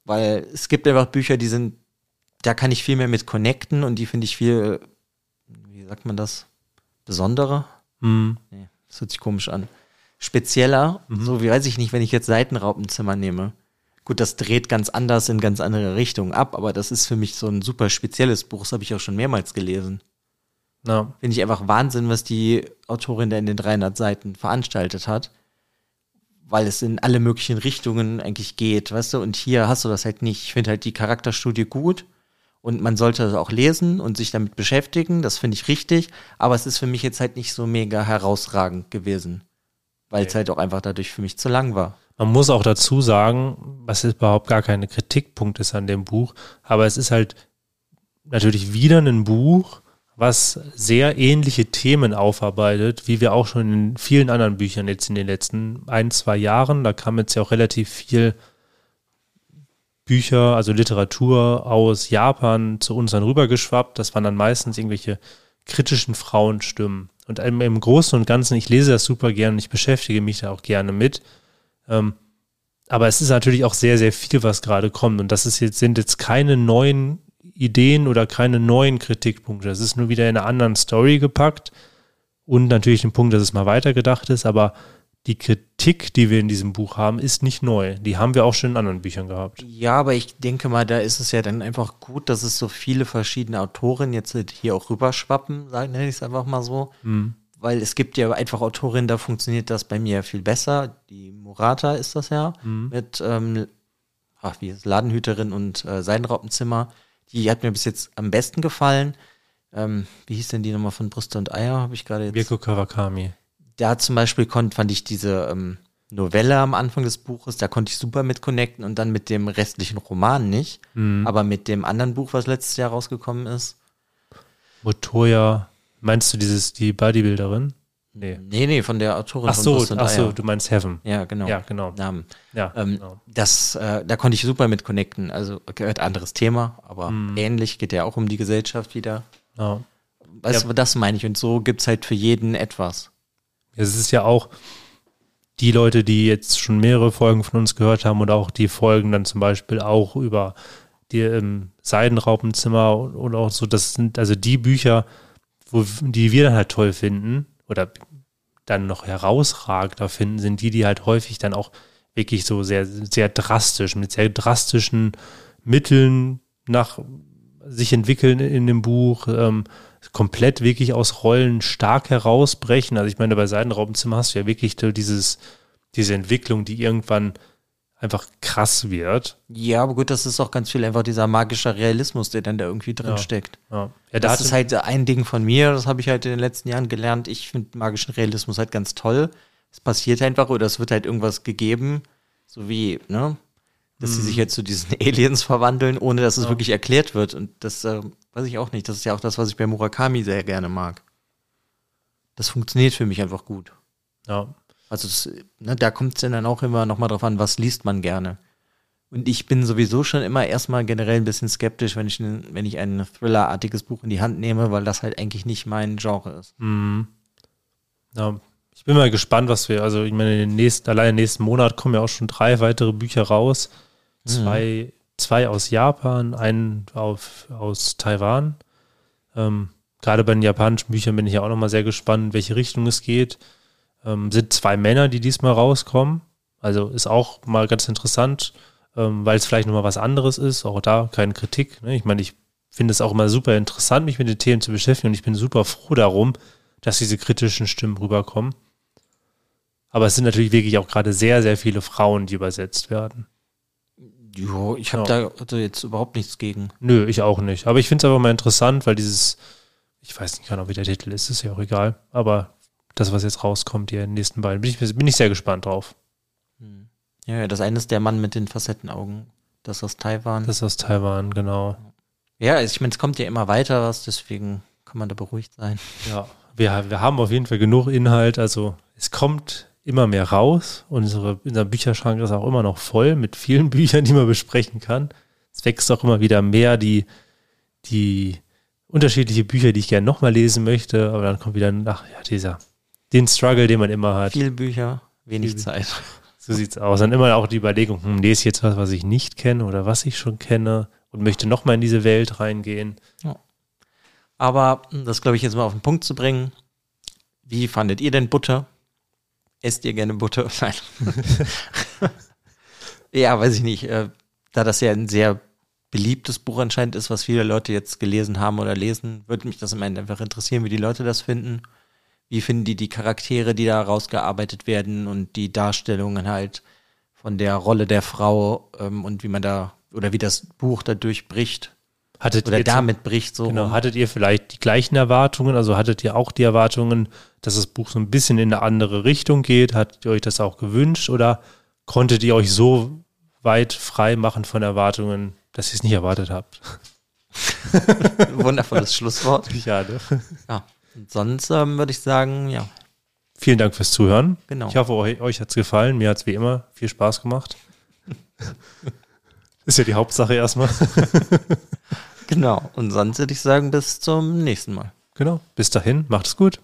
weil es gibt einfach Bücher, die sind, da kann ich viel mehr mit connecten und die finde ich viel, wie sagt man das, besonderer? hm, Nee, das hört sich komisch an. Spezieller, Mhm. so wie weiß ich nicht, wenn ich jetzt Seitenraupenzimmer nehme. Gut, das dreht ganz anders in ganz andere Richtungen ab, aber das ist für mich so ein super spezielles Buch, das habe ich auch schon mehrmals gelesen. na, Finde ich einfach Wahnsinn, was die Autorin da in den 300 Seiten veranstaltet hat. Weil es in alle möglichen Richtungen eigentlich geht, weißt du? Und hier hast du das halt nicht. Ich finde halt die Charakterstudie gut und man sollte das auch lesen und sich damit beschäftigen. Das finde ich richtig. Aber es ist für mich jetzt halt nicht so mega herausragend gewesen. Weil es Nee. halt auch einfach dadurch für mich zu lang war. Man muss auch dazu sagen, was überhaupt gar keine Kritikpunkt ist an dem Buch, aber es ist halt natürlich wieder ein Buch, was sehr ähnliche Themen aufarbeitet, wie wir auch schon in vielen anderen Büchern jetzt in den letzten ein, zwei Jahren. Da kam jetzt ja auch relativ viel Bücher, also Literatur aus Japan zu uns dann rübergeschwappt. Das waren dann meistens irgendwelche kritischen Frauenstimmen. Und im, Großen und Ganzen, ich lese das super gern und ich beschäftige mich da auch gerne mit. Ähm, aber es ist natürlich auch sehr, sehr viel, was gerade kommt. Und das ist jetzt, sind jetzt keine neuen Ideen oder keine neuen Kritikpunkte. Es ist nur wieder in einer anderen Story gepackt. Und natürlich ein Punkt, dass es mal weitergedacht ist. Aber die Kritik, die wir in diesem Buch haben, ist nicht neu. Die haben wir auch schon in anderen Büchern gehabt. Ja, aber ich denke mal, da ist es ja dann einfach gut, dass es so viele verschiedene Autoren jetzt hier auch rüberschwappen, nenne ich es einfach mal so. Hm. Weil es gibt ja einfach Autorinnen, da funktioniert das bei mir viel besser. Die Murata ist das ja, mit ähm, ach, wie ist Ladenhüterin und äh, Seidenraupenzimmer. Die hat mir bis jetzt am besten gefallen. Ähm, wie hieß denn die nochmal von Brüste und Eier? Habe ich gerade jetzt. Mirko Kawakami. Da zum Beispiel konnt, fand ich diese ähm, Novelle am Anfang des Buches, da konnte ich super mit connecten und dann mit dem restlichen Roman nicht. Aber mit dem anderen Buch, was letztes Jahr rausgekommen ist, Motoya, meinst du dieses, die Bodybuilderin? Nee. nee, nee, von der Autorin Ach von so, und ach so, du meinst Heaven. Ja, genau. Ja, genau. Namen. Ja, Ähm, genau. das, äh, da konnte ich super mit connecten. Also gehört anderes Thema, aber Mhm. ähnlich geht ja auch um die Gesellschaft wieder. Ja. Weißt du, das meine ich. Und so gibt's halt für jeden etwas. Es ist ja auch die Leute, die jetzt schon mehrere Folgen von uns gehört haben und auch die Folgen dann zum Beispiel auch über die ähm, Seidenraupenzimmer und, und auch so, das sind also die Bücher, wo, die wir dann halt toll finden oder dann noch herausragender finden, sind die, die halt häufig dann auch wirklich so sehr, sehr drastisch, mit sehr drastischen Mitteln nach sich entwickeln in dem Buch, ähm, komplett wirklich aus Rollen stark herausbrechen. Also ich meine, bei Seidenraubenzimmer hast du ja wirklich dieses, diese Entwicklung, die irgendwann einfach krass wird. Ja, aber gut, das ist auch ganz viel einfach dieser magische Realismus, der dann da irgendwie drin Ja. steckt. Ja, ja da Das ist halt ein Ding von mir, das habe ich halt in den letzten Jahren gelernt. Ich finde magischen Realismus halt ganz toll. Es passiert einfach oder es wird halt irgendwas gegeben, so wie, ne, dass sie sich jetzt zu diesen Aliens verwandeln, ohne dass es wirklich erklärt wird. Und das äh, weiß ich auch nicht. Das ist ja auch das, was ich bei Murakami sehr gerne mag. Das funktioniert für mich einfach gut. ja. Also das, ne, da kommt es dann auch immer nochmal drauf an, was liest man gerne. Und ich bin sowieso schon immer erstmal generell ein bisschen skeptisch, wenn ich, wenn ich ein Thriller-artiges Buch in die Hand nehme, weil das halt eigentlich nicht mein Genre ist. Mhm. Ja, ich bin mal gespannt, was wir, also ich meine, in den nächsten, allein im nächsten Monat kommen ja auch schon drei weitere Bücher raus. Zwei, zwei aus Japan, einen auf, aus Taiwan. Ähm, gerade bei den japanischen Büchern bin ich ja auch nochmal sehr gespannt, in welche Richtung es geht. Ähm, sind zwei Männer, die diesmal rauskommen. Also ist auch mal ganz interessant, ähm, weil es vielleicht nochmal was anderes ist. Auch da keine Kritik. Ne? Ich meine, ich finde es auch immer super interessant, mich mit den Themen zu beschäftigen und ich bin super froh darum, dass diese kritischen Stimmen rüberkommen. Aber es sind natürlich wirklich auch gerade sehr, sehr viele Frauen, die übersetzt werden. Jo, ich habe Ja. da also jetzt überhaupt nichts gegen. Nö, ich auch nicht. Aber ich finde es einfach mal interessant, weil dieses, ich weiß nicht genau, wie der Titel ist, ist ja auch egal. Aber das, was jetzt rauskommt, die in den nächsten beiden, bin ich, bin ich sehr gespannt drauf. Ja, ja, das eine ist der Mann mit den Facettenaugen. Das ist aus Taiwan. Das ist aus Taiwan, genau. ja, ich meine, es kommt ja immer weiter was, deswegen kann man da beruhigt sein. Ja, wir, wir haben auf jeden Fall genug Inhalt. Also es kommt immer mehr raus. Unsere, unser Bücherschrank ist auch immer noch voll mit vielen Büchern, die man besprechen kann. Es wächst auch immer wieder mehr die, die unterschiedliche Bücher, die ich gerne nochmal lesen möchte. Aber dann kommt wieder, ach ja, dieser, den Struggle, den man immer hat. Viele Bücher, wenig Viel- Zeit. So sieht's aus. Dann immer auch die Überlegung, hm, lese ich jetzt was, was ich nicht kenne oder was ich schon kenne und möchte nochmal in diese Welt reingehen. Aber um das glaube ich jetzt mal auf den Punkt zu bringen. Wie fandet ihr denn Butter? Esst ihr gerne Butter? Nein. ja, weiß ich nicht. Äh, da das ja ein sehr beliebtes Buch anscheinend ist, was viele Leute jetzt gelesen haben oder lesen, würde mich das im Ende einfach interessieren, wie die Leute das finden. Wie finden die die Charaktere, die da rausgearbeitet werden und die Darstellungen halt von der Rolle der Frau ähm, und wie man da oder wie das Buch dadurch bricht Hattet oder ihr damit bricht so. Genau, hattet ihr vielleicht die gleichen Erwartungen? Also hattet ihr auch die Erwartungen, dass das Buch so ein bisschen in eine andere Richtung geht? Hattet ihr euch das auch gewünscht oder konntet ihr euch so weit frei machen von Erwartungen, dass ihr es nicht erwartet habt? Wundervolles Schlusswort. Ja, ne? Ja. Und sonst ähm, würde ich sagen, ja, Vielen Dank fürs Zuhören. Genau. Ich hoffe, euch, euch hat es gefallen. Mir hat es wie immer viel Spaß gemacht. Ist ja die Hauptsache erstmal. genau. Und sonst würde ich sagen, bis zum nächsten Mal. genau. Bis dahin, macht es gut.